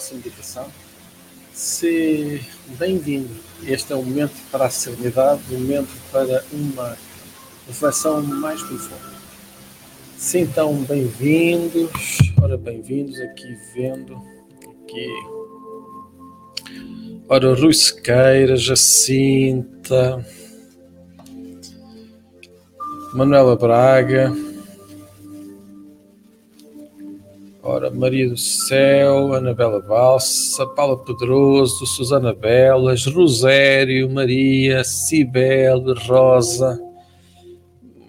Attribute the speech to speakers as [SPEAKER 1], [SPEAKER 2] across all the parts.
[SPEAKER 1] nós para a nossa meditação. Se bem-vindo. Este é o momento para a serenidade, o momento para uma reflexão mais profunda. Se então, bem-vindos. Ora, bem-vindos aqui vendo aqui. Ora, Rui Sequeira, Jacinta, Manuela Braga. Ora, Maria do Céu, Anabela Balsa, Paula Pedroso, Susana Belas, Rosério, Maria, Cibele, Rosa,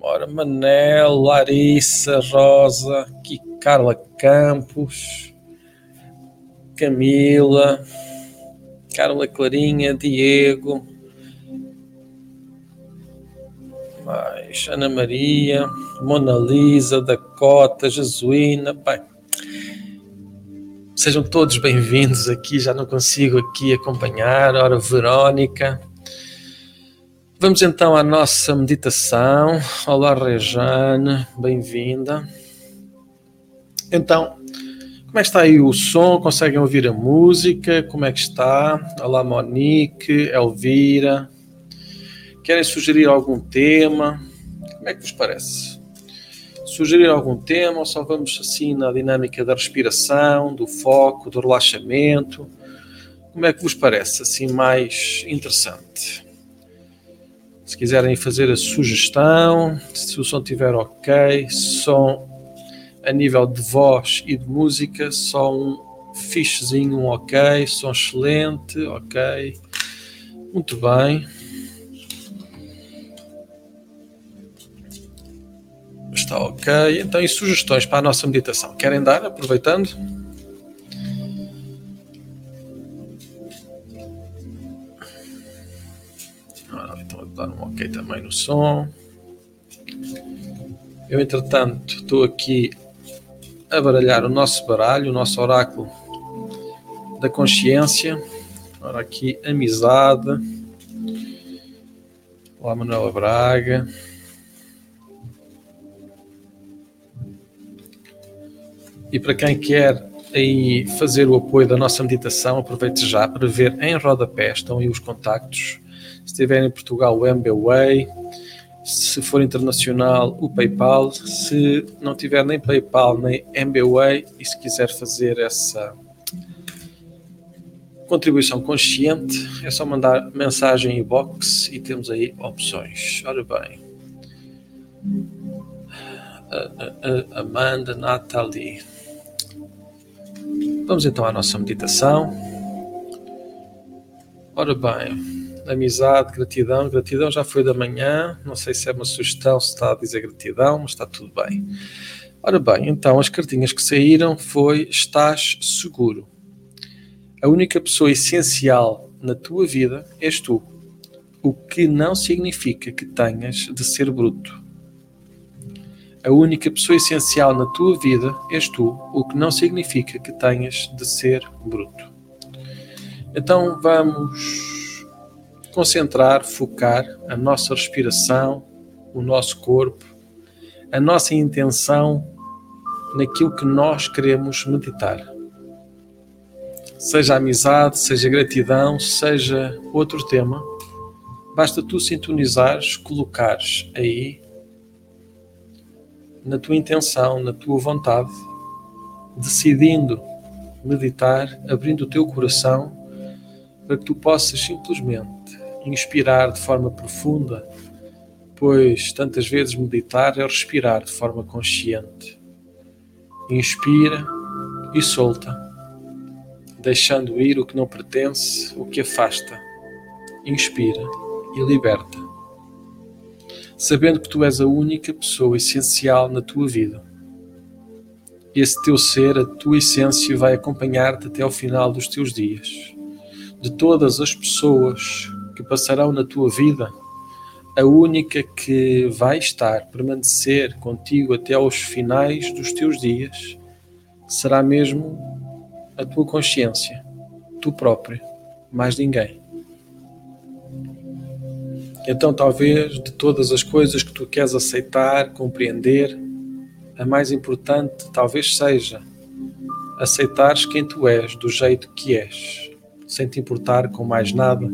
[SPEAKER 1] ora, Manel, Larissa, Rosa, Carla Campos, Camila, Carla Clarinha, Diego, mais Ana Maria, Mona Lisa, Dakota, Jesuína, pai Sejam todos bem-vindos aqui, já não consigo aqui acompanhar. Ora, Verónica. Vamos então à nossa meditação. Olá, Rejane, bem-vinda. Então, como é que está aí o som? Conseguem ouvir a música? Como é que está? Olá, Monique, Elvira. Querem sugerir algum tema? Como é que vos parece? Sugerir algum tema ou só vamos assim na dinâmica da respiração, do foco, do relaxamento? Como é que vos parece assim mais interessante? Se quiserem fazer a sugestão, se o som estiver ok, som a nível de voz e de música, só um fichezinho, um ok, som excelente, ok, muito bem. Ok. Então, e sugestões para a nossa meditação? Querem dar, aproveitando? Ah, então, vou dar um ok também no som. Eu, entretanto, estou aqui a baralhar o nosso baralho, o nosso oráculo da consciência. Ora, aqui, amizade. Olá, Manuela Braga. E para quem quer aí fazer o apoio da nossa meditação, aproveite já para ver em rodapé, estão aí os contactos. Se estiver em Portugal, o MBWay. Se for internacional, o PayPal. Se não tiver nem PayPal nem MBWay e se quiser fazer essa contribuição consciente, é só mandar mensagem em box e temos aí opções. Ora bem. Amanda Nathalie. Vamos então à nossa meditação. Ora bem, amizade, gratidão. Gratidão já foi da manhã. Não sei se é uma sugestão, se está a dizer gratidão, mas está tudo bem. Ora bem, então as cartinhas que saíram foi estás seguro. A única pessoa essencial na tua vida és tu, o que não significa que tenhas de ser bruto. A única pessoa essencial na tua vida és tu, o que não significa que tenhas de ser bruto. Então vamos concentrar, focar a nossa respiração, o nosso corpo, a nossa intenção naquilo que nós queremos meditar. Seja amizade, seja gratidão, seja outro tema, basta tu sintonizares, colocares aí na tua intenção, na tua vontade, decidindo meditar, abrindo o teu coração para que tu possas simplesmente inspirar de forma profunda, pois tantas vezes meditar é respirar de forma consciente. Inspira e solta, deixando ir o que não pertence, o que afasta. Inspira e liberta sabendo que tu és a única pessoa essencial na tua vida. Esse teu ser, a tua essência, vai acompanhar-te até ao final dos teus dias. De todas as pessoas que passarão na tua vida, a única que vai estar, permanecer contigo até aos finais dos teus dias, será mesmo a tua consciência, tu próprio, mais ninguém. Então, talvez de todas as coisas que tu queres aceitar, compreender, a mais importante talvez seja aceitares quem tu és, do jeito que és, sem te importar com mais nada,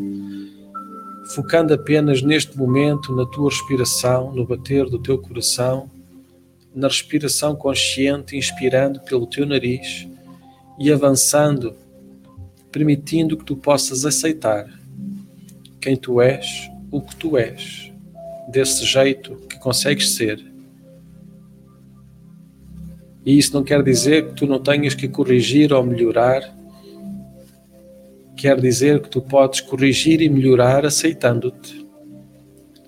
[SPEAKER 1] focando apenas neste momento na tua respiração, no bater do teu coração, na respiração consciente, inspirando pelo teu nariz e avançando, permitindo que tu possas aceitar quem tu és, o que tu és, desse jeito que consegues ser e isso não quer dizer que tu não tenhas que corrigir ou melhorar. Quer dizer que tu podes corrigir e melhorar aceitando-te.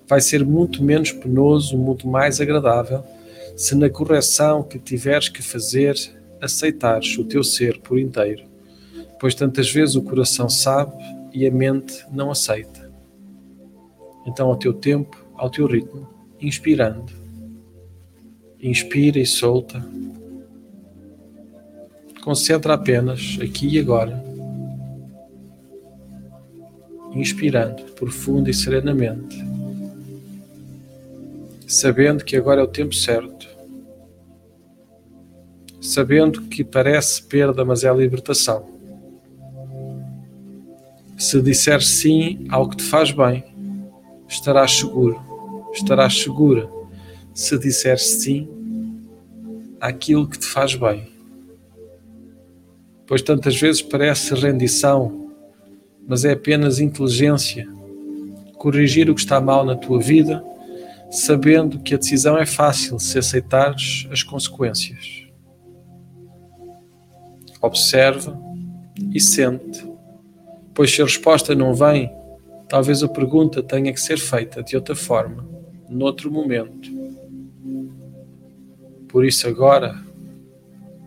[SPEAKER 1] Vai ser muito menos penoso, muito mais agradável, se na correção que tiveres que fazer aceitares o teu ser por inteiro, pois tantas vezes o coração sabe e a mente não aceita. Então, ao teu tempo, ao teu ritmo, inspirando. Inspira e solta Concentra apenas aqui e agora, inspirando profundo e serenamente, sabendo que agora é o tempo certo, sabendo que parece perda, mas é a libertação. Se disser sim ao que te faz bem, estarás seguro, estarás segura. Se disser sim àquilo que te faz bem pois tantas vezes parece rendição, mas é apenas inteligência. Corrigir o que está mal na tua vida, sabendo que a decisão é fácil se aceitares as consequências. Observa e sente, pois se a resposta não vem, talvez a pergunta tenha que ser feita de outra forma, noutro momento. Por isso, agora,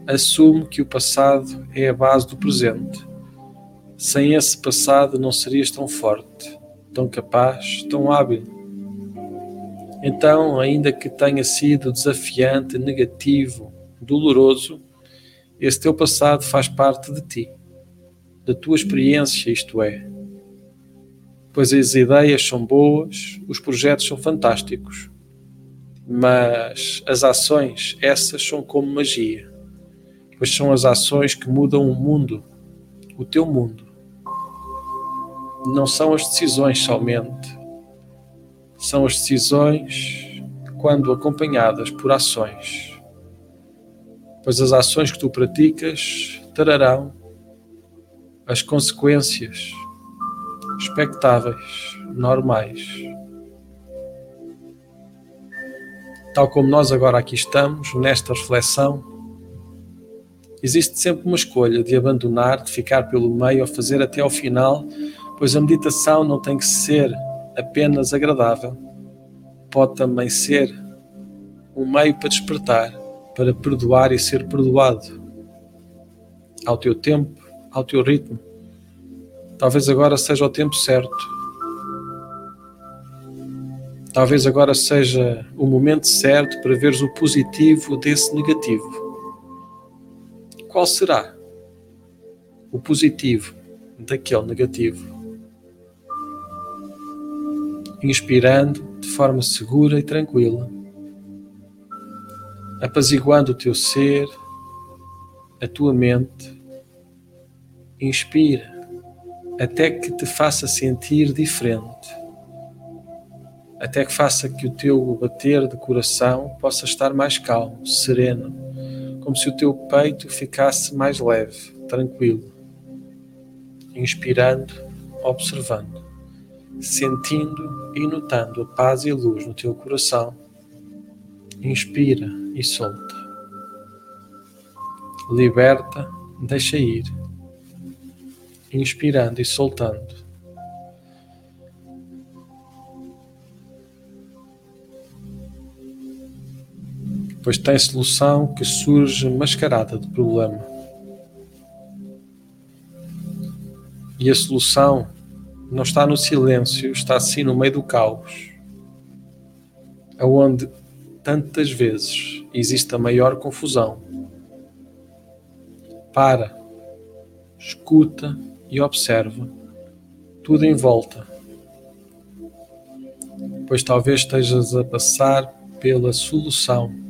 [SPEAKER 1] assume que o passado é a base do presente. Sem esse passado não serias tão forte, tão capaz, tão hábil. Então, ainda que tenha sido desafiante, negativo, doloroso, esse teu passado faz parte de ti, da tua experiência, isto é. Pois as ideias são boas, os projetos são fantásticos, mas as ações, essas são como magia pois são as ações que mudam o mundo, o teu mundo. Não são as decisões somente, são as decisões quando acompanhadas por ações. Pois as ações que tu praticas trarão as consequências expectáveis, normais. Tal como nós agora aqui estamos, nesta reflexão, Existe sempre uma escolha de abandonar, de ficar pelo meio ou fazer até ao final, pois a meditação não tem que ser apenas agradável, pode também ser um meio para despertar, para perdoar e ser perdoado. Ao teu tempo, ao teu ritmo. Talvez agora seja o tempo certo. Talvez agora seja o momento certo para veres o positivo desse negativo qual será o positivo daquele negativo? Inspirando de forma segura e tranquila, apaziguando o teu ser, a tua mente. Inspira até que te faça sentir diferente, até que faça que o teu bater de coração possa estar mais calmo, sereno como se o teu peito ficasse mais leve, tranquilo. Inspirando, observando, sentindo e notando a paz e a luz no teu coração. Inspira e solta. Liberta, deixa ir. Inspirando e soltando pois tem solução que surge mascarada do problema. E a solução não está no silêncio, está assim no meio do caos, aonde tantas vezes existe a maior confusão. Para, escuta e observa tudo em volta, pois talvez estejas a passar pela solução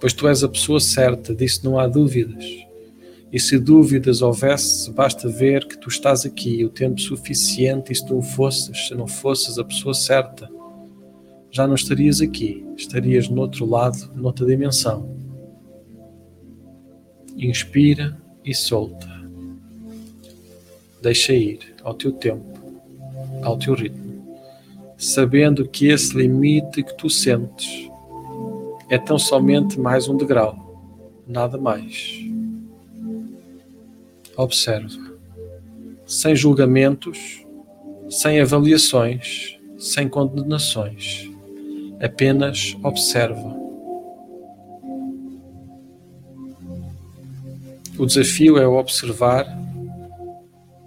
[SPEAKER 1] Pois tu és a pessoa certa, disso não há dúvidas. E se dúvidas houvesse, basta ver que tu estás aqui o tempo suficiente e se tu fosses, se não fosses a pessoa certa, já não estarias aqui, estarias no outro lado, noutra dimensão. Inspira e solta. Deixa ir ao teu tempo, ao teu ritmo, sabendo que esse limite que tu sentes é tão somente mais um degrau, nada mais. Observa, sem julgamentos, sem avaliações, sem condenações, apenas observa. O desafio é observar,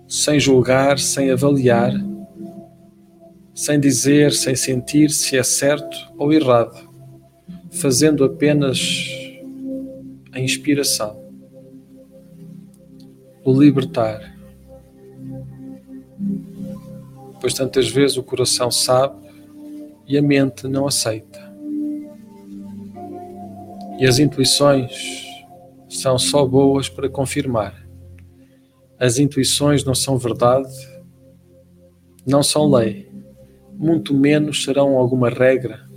[SPEAKER 1] sem julgar, sem avaliar, sem dizer, sem sentir se é certo ou errado fazendo apenas a inspiração, o libertar. Pois tantas vezes o coração sabe e a mente não aceita. E as intuições são só boas para confirmar. As intuições não são verdade, não são lei, muito menos serão alguma regra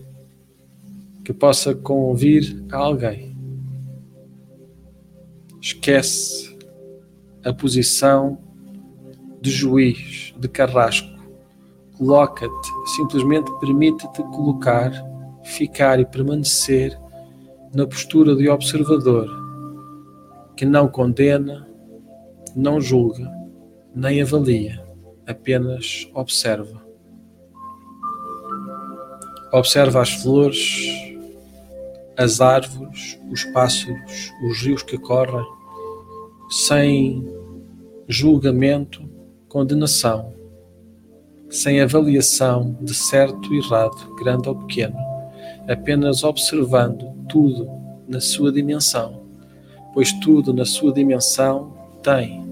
[SPEAKER 1] que possa convir a alguém. Esquece a posição de juiz, de carrasco. Coloca-te, simplesmente permite-te colocar, ficar e permanecer na postura de observador, que não condena, não julga, nem avalia, apenas observa. Observa as flores as árvores, os pássaros, os rios que correm, sem julgamento, condenação, sem avaliação de certo e errado, grande ou pequeno, apenas observando tudo na sua dimensão, pois tudo na sua dimensão tem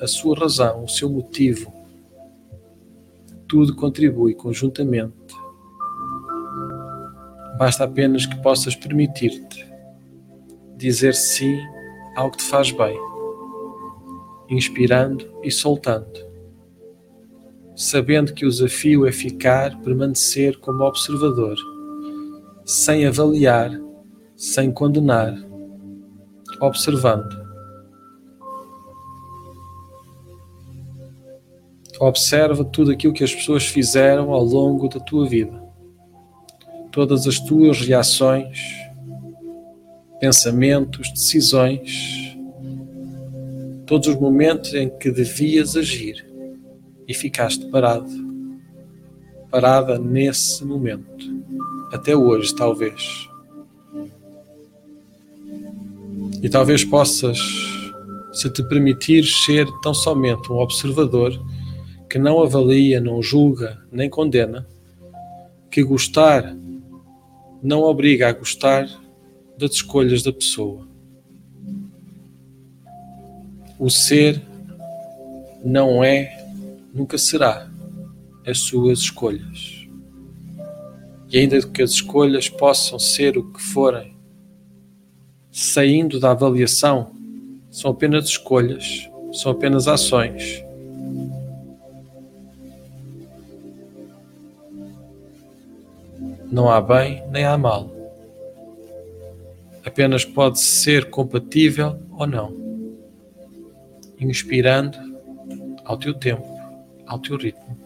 [SPEAKER 1] a sua razão, o seu motivo. Tudo contribui conjuntamente Basta apenas que possas permitir-te dizer sim ao que te faz bem, inspirando e soltando, sabendo que o desafio é ficar, permanecer como observador, sem avaliar, sem condenar, observando. Observa tudo aquilo que as pessoas fizeram ao longo da tua vida todas as tuas reações, pensamentos, decisões, todos os momentos em que devias agir e ficaste parado, parada nesse momento, até hoje, talvez. E talvez possas, se te permitires ser tão somente um observador que não avalia, não julga, nem condena, que gostar não obriga a gostar das escolhas da pessoa. O ser não é, nunca será, as suas escolhas. E ainda que as escolhas possam ser o que forem, saindo da avaliação, são apenas escolhas, são apenas ações Não há bem nem há mal. Apenas pode ser compatível ou não. Inspirando ao teu tempo, ao teu ritmo,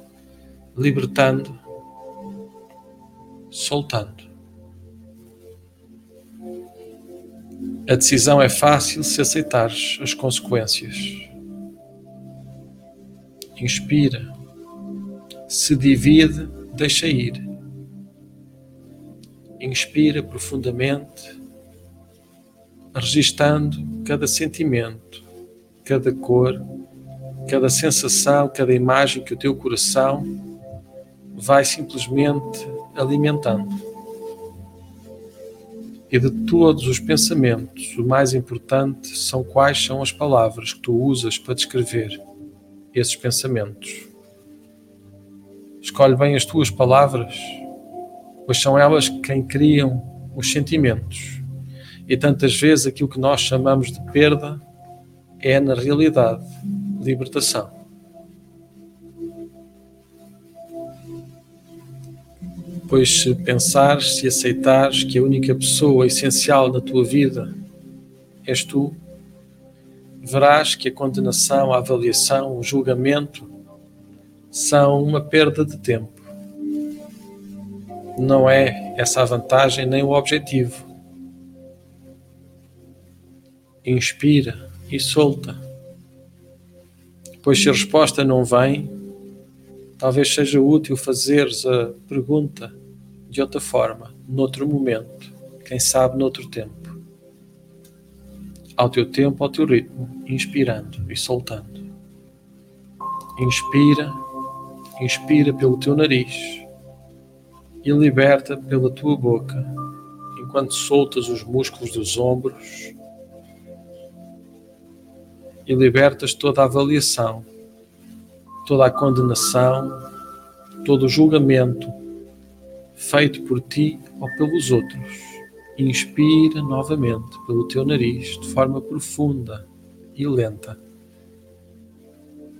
[SPEAKER 1] libertando, soltando. A decisão é fácil se aceitares as consequências. Inspira, se divide, deixa ir Inspira profundamente, registando cada sentimento, cada cor, cada sensação, cada imagem que o teu coração vai simplesmente alimentando. E de todos os pensamentos, o mais importante são quais são as palavras que tu usas para descrever esses pensamentos. Escolhe bem as tuas palavras pois são elas quem criam os sentimentos. E tantas vezes aquilo que nós chamamos de perda é, na realidade, libertação. Pois se pensares, se aceitares que a única pessoa essencial na tua vida és tu, verás que a condenação, a avaliação, o julgamento são uma perda de tempo. Não é essa a vantagem nem o objetivo. Inspira e solta. Pois se a resposta não vem, talvez seja útil fazeres a pergunta de outra forma, noutro momento, quem sabe noutro tempo. Ao teu tempo, ao teu ritmo, inspirando e soltando. Inspira, inspira pelo teu nariz e liberta pela tua boca, enquanto soltas os músculos dos ombros e libertas toda a avaliação, toda a condenação, todo o julgamento feito por ti ou pelos outros. Inspira novamente pelo teu nariz de forma profunda e lenta.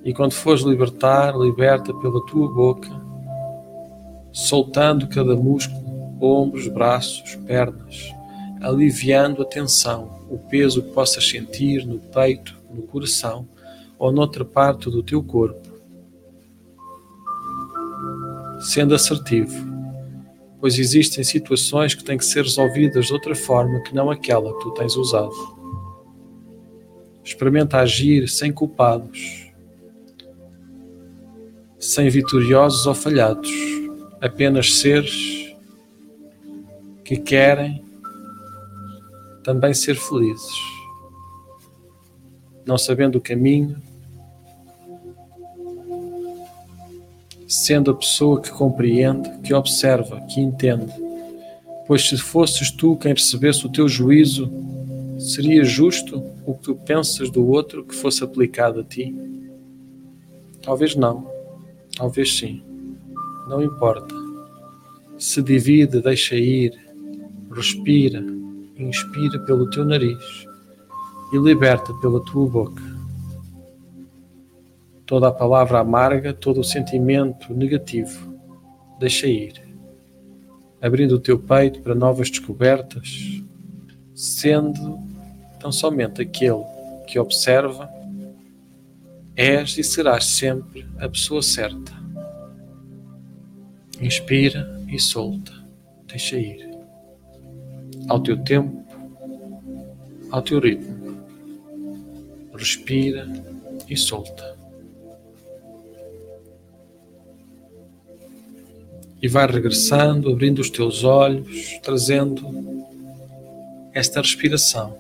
[SPEAKER 1] E quando fores libertar, liberta pela tua boca, soltando cada músculo, ombros, braços, pernas, aliviando a tensão, o peso que possas sentir no peito, no coração ou noutra parte do teu corpo. Sendo assertivo, pois existem situações que têm que ser resolvidas de outra forma que não aquela que tu tens usado. Experimenta agir sem culpados, sem vitoriosos ou falhados, apenas seres que querem também ser felizes, não sabendo o caminho sendo a pessoa que compreende, que observa, que entende. Pois se fosses tu quem recebesse o teu juízo, seria justo o que tu pensas do outro que fosse aplicado a ti? Talvez não, talvez sim, não importa. Se divide, deixa ir, respira, inspira pelo teu nariz e liberta pela tua boca toda a palavra amarga, todo o sentimento negativo. Deixa ir. Abrindo o teu peito para novas descobertas, sendo tão somente aquele que observa, és e serás sempre a pessoa certa. Inspira e solta. Deixa ir. Ao teu tempo, ao teu ritmo. Respira e solta. E vai regressando, abrindo os teus olhos, trazendo esta respiração,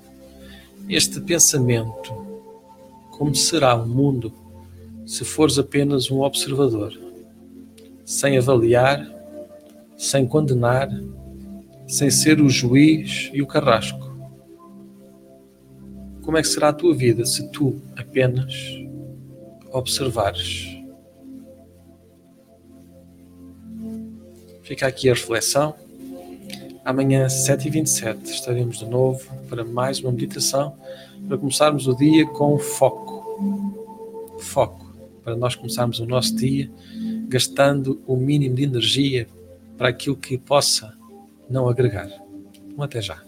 [SPEAKER 1] este pensamento. Como será o mundo se fores apenas um observador, sem avaliar, sem condenar, sem ser o juiz e o carrasco? Como é que será a tua vida se tu apenas observares? Fica aqui a reflexão. Amanhã, 7h27, estaremos de novo para mais uma meditação, para começarmos o dia com foco. Foco, para nós começarmos o nosso dia gastando o mínimo de energia para aquilo que possa não agregar. Um até já.